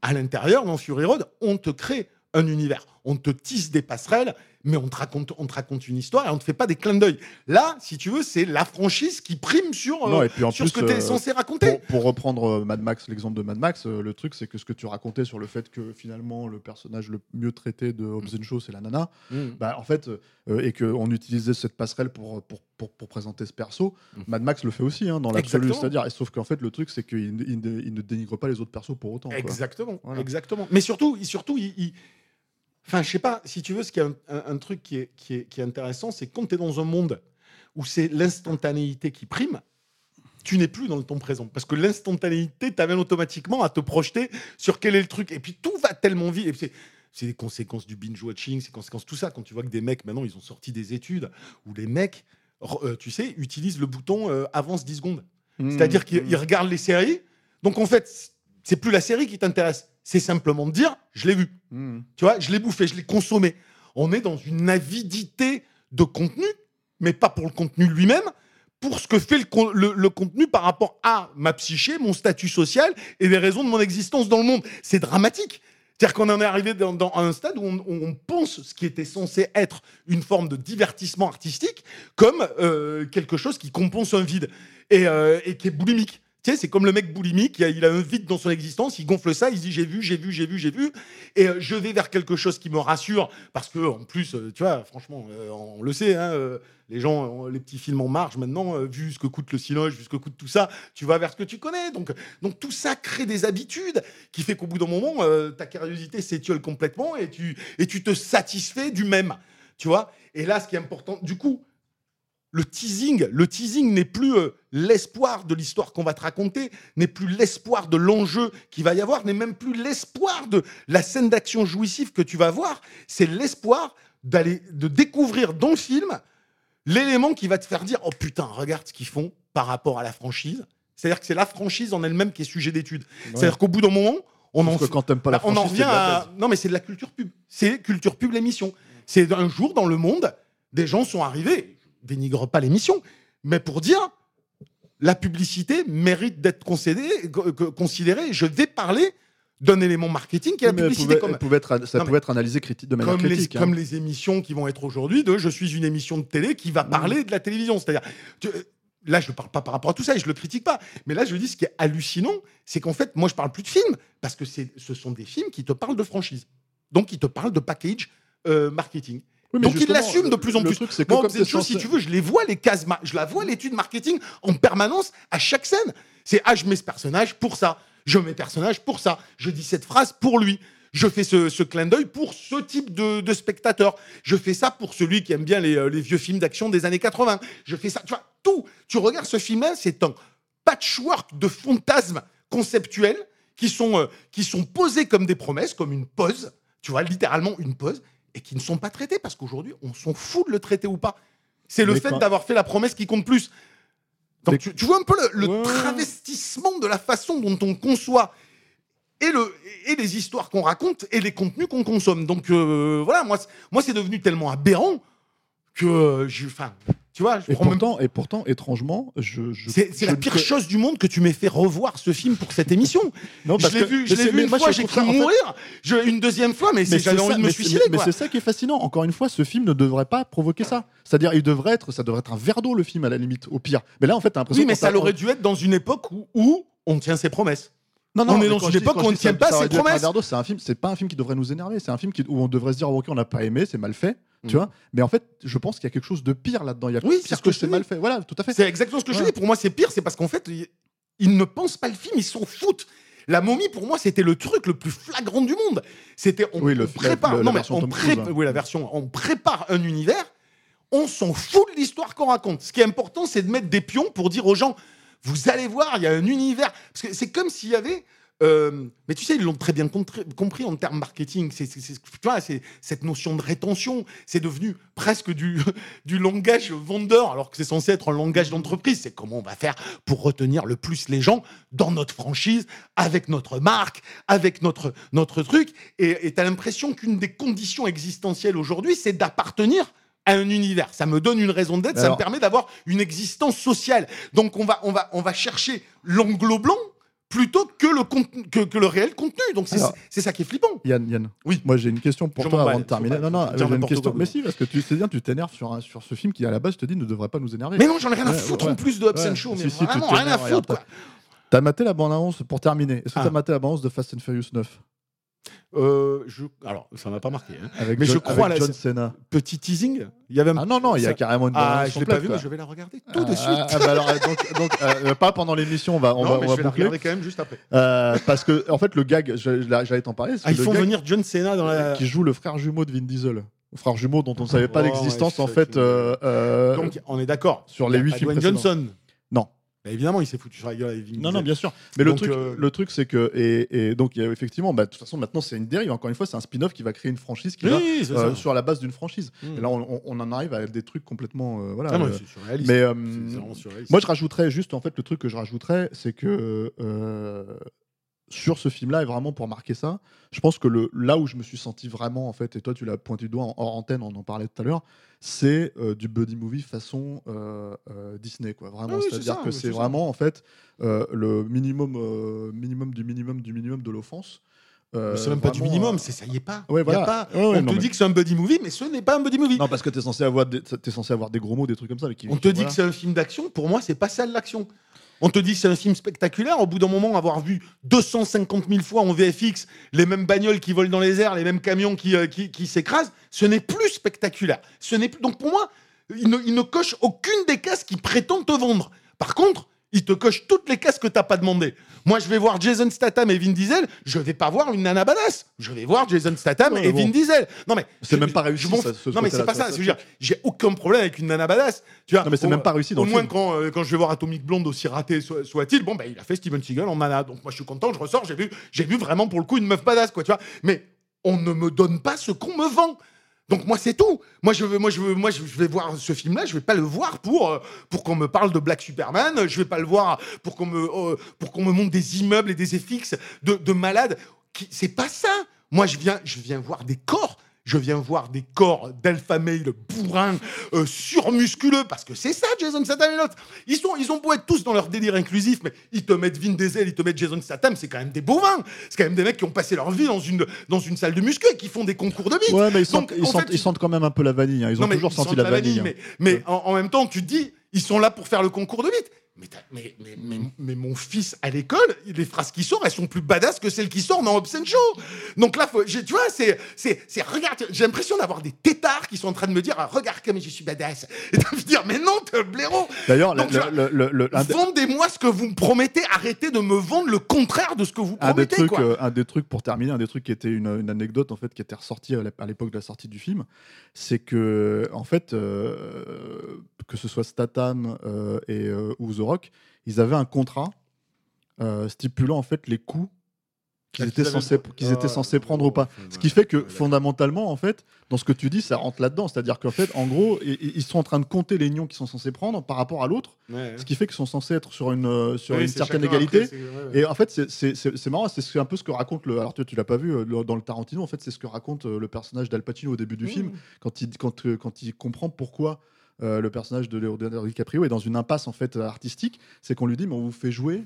à l'intérieur, dans Fury Road, on te crée un univers. On te tisse des passerelles, mais on te raconte, on te raconte une histoire et on ne te fait pas des clins d'œil. Là, si tu veux, c'est la franchise qui prime sur, euh, Non, et puis en sur plus, ce que tu es euh, censé raconter. Pour, pour reprendre euh, Mad Max, l'exemple de Mad Max, le truc c'est que ce que tu racontais sur le fait que finalement le personnage le mieux traité de Hobbs and Shaw c'est la nana, Mm. bah, en fait, et qu'on utilisait cette passerelle pour, pour, pour, pour présenter ce perso, Mm. Mad Max le fait aussi hein, dans l'absolu. C'est-à-dire, sauf qu'en fait le truc c'est qu'il ne, ne- dénigre pas les autres persos pour autant. quoi. Exactement, Voilà. exactement. Mais surtout, surtout, il, il- enfin, je sais pas, si tu veux, ce qui est un, un- un truc qui est, qui est, qui est intéressant, c'est quand tu es dans un monde où c'est l'instantanéité qui prime, tu n'es plus dans le temps présent. Parce que l'instantanéité t'amène automatiquement à te projeter sur quel est le truc. Et puis tout va tellement vite. Et c'est, c'est des conséquences du binge-watching, c'est conséquences de tout ça. Quand tu vois que des mecs, maintenant, ils ont sorti des études où les mecs, euh, tu sais, utilisent le bouton euh, avance 10 secondes. Mmh, C'est-à-dire qu'ils mmh. regardent les séries. Donc en fait, c'est plus la série qui t'intéresse. C'est simplement de dire, je l'ai vu. Mmh. Tu vois, je l'ai bouffé, je l'ai consommé. On est dans une avidité de contenu, mais pas pour le contenu lui-même, pour ce que fait le, con- le- le contenu par rapport à ma psyché, mon statut social et les raisons de mon existence dans le monde. C'est dramatique. C'est-à-dire qu'on en est arrivé dans, dans un stade où on, où on pense ce qui était censé être une forme de divertissement artistique comme euh, quelque chose qui compense un vide et, euh, et qui est boulimique. C'est comme le mec boulimique, il a, un vide dans son existence, il gonfle ça, il dit j'ai vu, j'ai vu, j'ai vu, j'ai vu, et euh, je vais vers quelque chose qui me rassure, parce que en plus, euh, tu vois, franchement, euh, on le sait, hein, les gens, les petits films en marge maintenant, vu ce que coûte le cinoche, vu ce que coûte tout ça, tu vas vers ce que tu connais. Donc, donc tout ça crée des habitudes qui fait qu'au bout d'un moment, ta curiosité s'étiole complètement et tu, et tu te satisfais du même, tu vois. Et là, ce qui est important, du coup, le teasing, le teasing n'est plus l'espoir de l'histoire qu'on va te raconter, n'est plus l'espoir de l'enjeu qu'il va y avoir, n'est même plus l'espoir de la scène d'action jouissive que tu vas voir. C'est l'espoir d'aller de découvrir dans le film l'élément qui va te faire dire oh putain regarde ce qu'ils font par rapport à la franchise. C'est-à-dire que c'est la franchise en elle-même qui est sujet d'étude. C'est-à-dire qu'au bout d'un moment, on en quand t'aimes pas la bah, on en franchise, revient à... Non, mais c'est de la culture pub. C'est culture pub, l'émission. C'est un jour dans le monde, des gens sont arrivés, je dénigre pas l'émission, mais pour dire la publicité mérite d'être considérée. Je vais parler d'un élément marketing qui est la publicité. pouvait- comme, elle pouvait être, ça Non, pouvait être analysé criti- de manière comme, les, critique. hein. comme les émissions qui vont être aujourd'hui de je suis une émission de télé qui va Mm. parler de la télévision. C'est-à-dire, là, je ne parle pas par rapport à tout ça et je le critique pas. Mais là, je dis ce qui est hallucinant, c'est qu'en fait, moi, je parle plus de films parce que ce sont des films qui te parlent de franchise. Donc, qui te parlent de package euh, marketing. Oui, Donc, justement, l'assument de plus en plus. truc, que Moi, comme censé- si tu veux, je les vois, les cases, je la vois, l'étude marketing en permanence à chaque scène. C'est, ah, je mets ce personnage pour ça. Je mets personnage pour ça. Je dis cette phrase pour lui. Je fais ce, ce clin d'œil pour ce type de, de spectateur. Je fais ça pour celui qui aime bien les, euh, les vieux films d'action des années 80. Je fais ça, tu vois, tout. Tu regardes ce film-là, c'est un patchwork de fantasmes conceptuels qui sont, euh, qui sont posés comme des promesses, comme une pause, tu vois, littéralement une pause, et qui ne sont pas traités parce qu'aujourd'hui, on s'en fout de le traiter ou pas. C'est le Mais fait quand- d'avoir fait la promesse qui compte plus. Donc, tu, tu vois un peu le, le Ouais. travestissement de la façon dont on conçoit et, le, et les histoires qu'on raconte et les contenus qu'on consomme. Donc euh, voilà, moi, c'est- moi c'est devenu tellement aberrant que euh. Enfin, tu vois, je Et même pourtant, et pourtant, étrangement, je. je- c'est la pire chose du monde que tu m'aies fait revoir ce film pour cette émission. Non, je l'ai vu, je l'ai vu une moi, fois, j'ai cru en fait- mourir. Je- une deuxième fois, mais, Mais j'avais envie ça- de me suicider. mais c'est ça qui est fascinant. Encore une fois, ce film ne devrait pas provoquer ça. C'est-à-dire, il devrait être, ça devrait être un verre d'eau le film à la limite, au pire. Mais là, en fait, t'as l'impression. Oui, mais ça t'a- aurait dû être dans une époque où, où on tient ses promesses. Non, non, on est dans une époque où on ne tient pas ses promesses. C'est un film, c'est pas un film qui devrait nous énerver. C'est un film où on devrait se dire, ok, on n'a pas aimé, c'est mal fait, tu Mm. vois. Mais en fait, je pense qu'il y a quelque chose de pire là-dedans. Il y a Oui, pire ce que c'est mal fait. Voilà, tout à fait. C'est exactement ce que je dis. Pour moi, c'est pire, c'est parce qu'en fait, ils, ne pensent pas le film, ils s'en foutent. La momie, pour moi, c'était le truc le plus flagrant du monde. C'était on, Oui, le- prépare, la- la non, mais on Cruise, prép- hein. oui, la version, on prépare un univers. On s'en fout de l'histoire qu'on raconte. Ce qui est important, c'est de mettre des pions pour dire aux gens, vous allez voir, il y a un univers. Parce que c'est comme s'il y avait euh, mais tu sais, ils l'ont très bien compris en termes marketing. C'est, c'est- c'est- tu vois, c'est cette notion de rétention. C'est devenu presque du, du langage vendeur, alors que c'est censé être un langage d'entreprise. C'est comment on va faire pour retenir le plus les gens dans notre franchise, avec notre marque, avec notre, notre truc. Et tu as l'impression qu'une des conditions existentielles aujourd'hui, c'est d'appartenir à un univers. Ça me donne une raison d'être, ça me permet d'avoir une existence sociale. Donc on va, on va, on va chercher l'anglo blanc plutôt que le, contenu, que, que le réel contenu. Donc c'est ça qui est flippant. Yann, Yann. Oui. Moi, j'ai une question pour Je toi avant de terminer. je Non, non, j'ai une question. quoi. Mais si, parce que tu sais bien, tu t'énerves sur, un- sur ce film qui, à la base, te dit ne devrait pas nous énerver. Mais non, j'en ai rien à foutre ouais. en plus de Hobbs and Shaw, mais Si, vraiment rien à foutre. T'as maté la bande-annonce pour terminer. Est-ce que Ah. t'as maté la bande-annonce de Fast and Furious 9 Euh, je... Alors, ça m'a pas marqué. hein. avec Mais John, je crois, avec John Cena Petit teasing. Il y avait un... Ah non, non, il y a carrément une Ah, je l'ai pas vu, mais je vais la regarder tout de Ah, suite. ah, bah alors, euh, donc, donc, euh, pas pendant l'émission, on va, on non, va, mais on je va vais la regarder quand même juste après. Euh, parce que, en fait, le gag, j'allais t'en parler, Ah, ils font venir John Cena dans la... qui joue le frère jumeau de Vin Diesel. Frère jumeau dont on ne savait pas Oh, l'existence, ouais, en fait. Donc, on est d'accord. sur les huit films. Johnson. Bah, évidemment, il s'est foutu sur la gueule avec Vin Non, non, bien sûr. Mais le truc, euh, le truc, c'est que et, et donc il y a effectivement, bah, de toute façon, maintenant c'est une dérive. Encore une fois, c'est un spin-off qui va créer une franchise qui va Oui, c'est euh, sur la base d'une franchise. Mm. Et là, on, en arrive à des trucs complètement, euh, voilà. Ah non, euh, surréaliste. mais surréaliste. moi, je rajouterais juste, en fait, le truc que je rajouterais, c'est que sur ce film-là, et vraiment pour marquer ça, je pense que le, là où je me suis senti vraiment, en fait, et toi, tu l'as pointé du doigt en hors antenne, on en parlait tout à l'heure, c'est euh, du buddy movie façon euh, euh, Disney, quoi. Vraiment, Ah oui, c'est-à-dire que c'est vraiment, en fait, le minimum, minimum du minimum du minimum de l'offense. Euh, c'est même pas du minimum, c'est ça y est pas. Ouais, Y a voilà. pas- Ouais, ouais, on non, te mais- dit que c'est un buddy movie, mais ce n'est pas un buddy movie. Non, parce que tu es censé avoir des, censé avoir des gros mots, des trucs comme ça. qui- On te dit que c'est un film d'action, pour moi, c'est pas ça l'action. On te dit c'est un film spectaculaire, au bout d'un moment, avoir vu 250 000 fois en VFX les mêmes bagnoles qui volent dans les airs, les mêmes camions qui, euh, qui, qui s'écrasent, ce n'est plus spectaculaire. Ce n'est plus... Donc pour moi, il ne, il ne coche aucune des cases qu'il prétend te vendre. Par contre, il te coche toutes les cases que t'as pas demandé. Moi, je vais voir Jason Statham et Vin Diesel, je vais pas voir une nana badass. Je vais voir Jason Statham Ouais, et bon. Vin Diesel. Non mais C'est même pas réussi, ça, ce non mais c'est côté-là, pas ça, ça. ça, Je veux dire, j'ai aucun problème avec une nana badass. Tu vois, Non, mais c'est même pas réussi dans Au le moins film. quand, euh, quand je vais voir Atomic Blonde, aussi raté so- soit-il, bon, bah, il a fait Steven Seagal en nana. Donc moi, je suis content, je ressors, j'ai vu, j'ai vu vraiment pour le coup une meuf badass, quoi, tu vois. Mais on ne me donne pas ce qu'on me vend. Donc moi c'est tout. Moi je veux, moi je veux, moi je vais voir ce film-là. Je vais pas le voir pour euh, pour qu'on me parle de Black Superman. Je vais pas le voir pour qu'on me euh, pour qu'on me montre des immeubles et des FX de, de malades. C'est pas ça. Moi je viens je viens voir des corps Je viens voir des corps d'alpha male bourrins, euh, surmusculeux, parce que c'est ça, Jason Statham et l'autre. Ils, sont, ils ont beau être tous dans leur délire inclusif, mais ils te mettent Vin Diesel, ils te mettent Jason Statham, c'est quand même des bovins. C'est quand même des mecs qui ont passé leur vie dans une, dans une salle de muscu et qui font des concours de bite. Ouais, mais ils sentent, Donc, ils en sentent, fait, ils sentent quand même un peu la vanille. hein. Ils ont non, toujours ils senti la vanille. hein. Mais, mais en, en même temps, tu te dis, ils sont là pour faire le concours de bite. Mais, t'as- mais, mais, mais, mais mon fils à l'école, les phrases qui sortent, elles sont plus badass que celles qui sortent dans Hobson Show. Donc là, faut, tu vois, c'est, c'est, c'est, regarde, j'ai l'impression d'avoir des têtards qui sont en train de me dire, ah, regarde comme je suis badass. Et de dire, mais non, un blaireau. D'ailleurs, le- le- le- Vendez-moi ce que vous me promettez, arrêtez de me vendre le contraire de ce que vous un des promettez, trucs, quoi. euh, un des trucs pour terminer, un des trucs qui était une, une anecdote en fait qui était ressorti à l'ép- à l'époque de la sortie du film, c'est que en fait euh, que ce soit Statham euh, et euh, Rock, ils avaient un contrat euh, stipulant en fait les coûts qu'ils Ah, étaient censés qu'ils Ah, censés prendre ou pas. Ce qui fait que fondamentalement en fait dans ce que tu dis ça rentre là-dedans, c'est-à-dire qu'en fait en gros ils sont en train de compter les nions qu'ils sont censés prendre par rapport à l'autre, Ouais. ce qui fait qu'ils sont censés être sur une euh, sur une certaine égalité. après, c'est- ouais, ouais. Et en fait, c'est- c'est c'est- c'est marrant, c'est ce- un peu ce que raconte le. Alors, tu, tu l'as pas vu euh, le- dans le Tarantino, en fait, c'est ce que raconte le personnage d'Al Pacino au début du film, quand il, quand, quand il comprend pourquoi euh, le personnage de Leonardo DiCaprio est dans une impasse en fait artistique. C'est qu'on lui dit, mais on vous fait jouer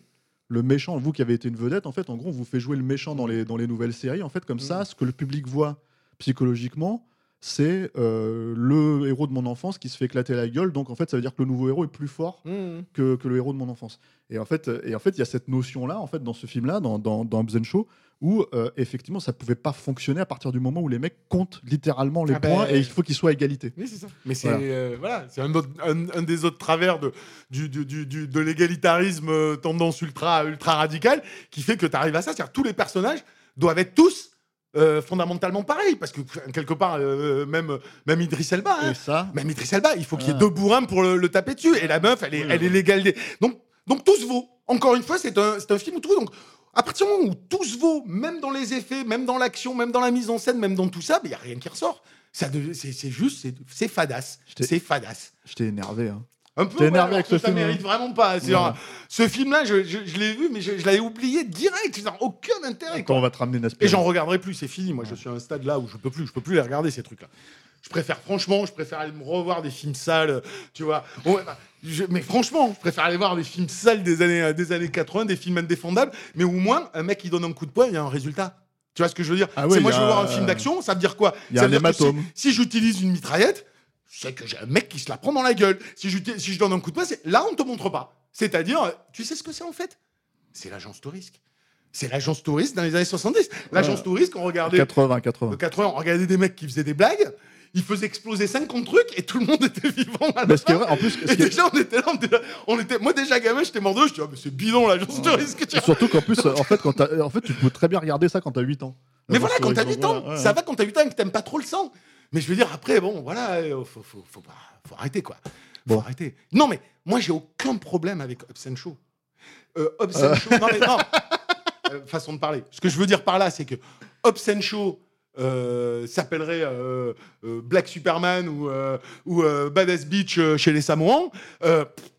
le méchant, vous qui avez été une vedette, en fait, en gros, on vous fait jouer le méchant dans les, dans les nouvelles séries. En fait, comme ça, ce que le public voit psychologiquement, c'est euh, le héros de mon enfance qui se fait éclater la gueule. Donc, en fait, ça veut dire que le nouveau héros est plus fort Mmh. que, que le héros de mon enfance. Et en fait, et en fait, il y a cette notion-là, en fait, dans ce film-là, dans, dans, dans and Shaw, où euh, effectivement, ça pouvait pas fonctionner à partir du moment où les mecs comptent littéralement les Ah ben, points et il faut qu'ils soient à égalité. Oui, c'est ça. Mais c'est Voilà. euh, voilà, c'est un, autre- un- un des autres travers de, du, du- du- du- de l'égalitarisme euh, tendance ultra, ultra radicale qui fait que tu arrives à ça. C'est-à-dire tous les personnages doivent être tous euh, fondamentalement pareils. Parce que quelque part, euh, même, même Idriss Elba, hein, ça, même Idriss Elba, il faut qu'il y ait Ah. deux bourrins pour le, le taper dessus. Et la meuf, elle est, Oui, elle oui. est légale. des- Donc, donc tout se vaut. Encore une fois, c'est un, c'est un film où tout vaut. Donc, à partir du moment où tout se vaut, même dans les effets, même dans l'action, même dans la mise en scène, même dans tout ça, il n'y a rien qui ressort. Ça c'est juste, c'est- c'est fadasse. Je t'ai- C'est fadasse. je t'ai énervé. hein. Un peu, T'es énervé avec ce ça film, mérite hein. vraiment pas. C'est Ouais. genre, ce film-là, je, je- je l'ai vu, mais je, je l'avais oublié direct. Ça aucun intérêt. Attends, quoi. on va te ramener Et Naspers. j'en regarderai plus, c'est fini. Moi, je suis à un stade là où je peux plus, je peux plus les regarder ces trucs-là. Je préfère, franchement, je préfère aller me revoir des films sales, tu vois. Bah, je- mais franchement, je préfère aller voir des films sales des années, euh, des années 80, des films indéfendables, mais au moins, un mec qui donne un coup de poing, il y a un résultat. Tu vois ce que je veux dire? Ah C'est moi, je veux voir un film d'action, ça veut dire quoi? il y a Ça un veut dire si- j'utilise une mitraillette, c'est que j'ai un mec qui se la prend dans la gueule. Si je, si je donne un coup de poing, là, on te montre pas. C'est-à-dire, euh, tu sais ce que c'est en fait? C'est l'agence touriste. C'est l'agence touriste dans les années 70. L'agence Ouais. touriste, on regardait 80, 80. de 80, on regardait des mecs qui faisaient des blagues, ils faisaient exploser 50 trucs et tout le monde était vivant à la fin. vrai, en plus, Et déjà, on était là, on était là- on était, moi déjà gamin, j'étais mort de je dis, ah, mais c'est bidon l'agence touriste que tu surtout qu'en plus, en fait, quand t'as- en fait, tu peux très bien regarder ça quand t'as 8 ans. Mais voilà, quand t'as Touriste, 8 ans, ça va quand t'as 8 ans et que t'aimes pas trop le sang. Mais je veux dire, après, bon, voilà, euh, faut, faut, faut, arrêter, quoi. Faut Bon. arrêter. Non, mais moi, j'ai aucun problème avec Hobbs Show. Euh, Hobbs and Show, non, mais non. Euh, façon de parler. Ce que je veux dire par là, c'est que Hobbs Show euh, s'appellerait euh, euh, Black Superman ou, ou Badass Beach chez les Samoans.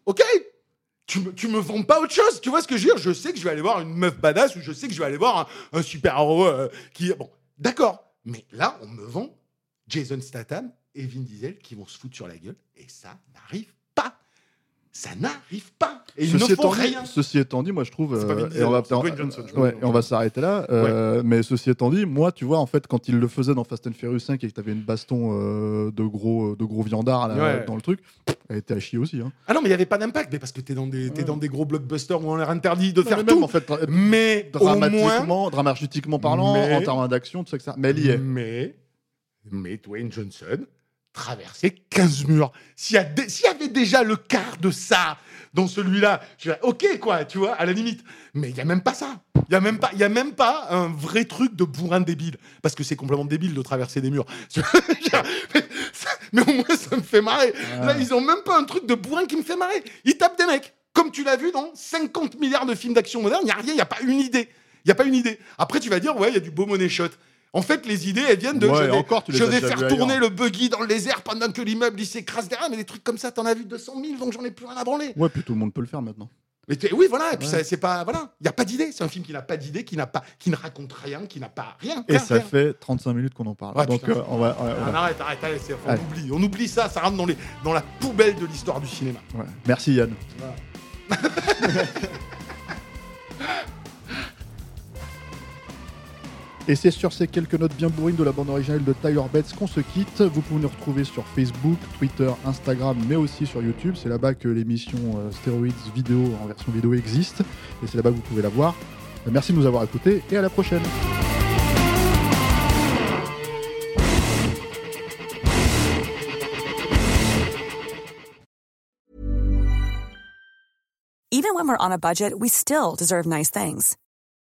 Ok, tu me, tu me vends pas autre chose. Tu vois ce que je veux dire? Je sais que je vais aller voir une meuf badass ou je sais que je vais aller voir un, un super-héros qui. Bon, d'accord. Mais là, on me vend Jason Statham et Vin Diesel qui vont se foutre sur la gueule et ça n'arrive. Ça n'arrive pas. Et ils Ceci ne font étant, dit, rien. ceci étant dit, moi je trouve, C'est pas Vin euh, et on va, Johnson, ouais, et on va s'arrêter là. euh, Mais ceci étant dit, moi, tu vois, en fait, quand il le faisait dans Fast and Furious 5 et que t'avais une baston euh, de gros, de gros là, Ouais. dans le truc, elle était à chier aussi. Hein. Ah non, mais il n'y avait pas d'impact. Mais parce que t'es dans, des, t'es Ouais. dans des gros blockbusters où on leur interdit de Non, faire mais même, tout. en fait, Mais au moins. dramatiquement, dramatiquement parlant, Mais- en termes d'action, tout ça que ça. Mais elle y est. Mais, mais Dwayne Johnson traversait 15 murs. S'il y, avait déjà le quart de ça dans celui-là, je dirais, ok, quoi, tu vois, à la limite. Mais il n'y a même pas ça. Il n'y a, même pas- y a même pas un vrai truc de bourrin débile. Parce que c'est complètement débile de traverser des murs. Mais, ça- mais au moins, ça me fait marrer. Là, ils ont même pas un truc de bourrin qui me fait marrer. Ils tapent des mecs. Comme tu l'as vu dans 50 milliards de films d'action modernes, il n'y a rien, il n'y a pas une idée. Il n'y a pas une idée. Après, tu vas dire, ouais, il y a du beau money shot. En fait, les idées, elles viennent de. Ouais, je vais, encore, je vais faire ailleurs. tourner le buggy dans le désert pendant que l'immeuble il s'écrase derrière, mais des trucs comme ça, t'en as vu 200 000, donc j'en ai plus rien à branler. Ouais, puis tout le monde peut le faire maintenant. Mais oui, voilà. Et puis Ouais. c'est pas, voilà, il y a pas d'idée. C'est un film qui n'a pas d'idée, qui n'a pas, qui ne raconte rien, qui n'a pas rien. Et ça rien. fait 35 minutes qu'on en parle. Ouais, Donc, putain, euh, on va. ouais, Ah, arrête, arrête, arrête, on oublie, on oublie ça, ça rentre dans, les, dans la poubelle de l'histoire du cinéma. Merci Yann. Et c'est sur ces quelques notes bien bourrines de la bande originale de Tyler Bates qu'on se quitte. Vous pouvez nous retrouver sur Facebook, Twitter, Instagram, mais aussi sur YouTube. C'est là-bas que l'émission euh, Steroids vidéo en version vidéo existe. Et c'est là-bas que vous pouvez la voir. Euh, Merci de nous avoir écoutés et à la prochaine. Even when we're on a budget, we still deserve nice things.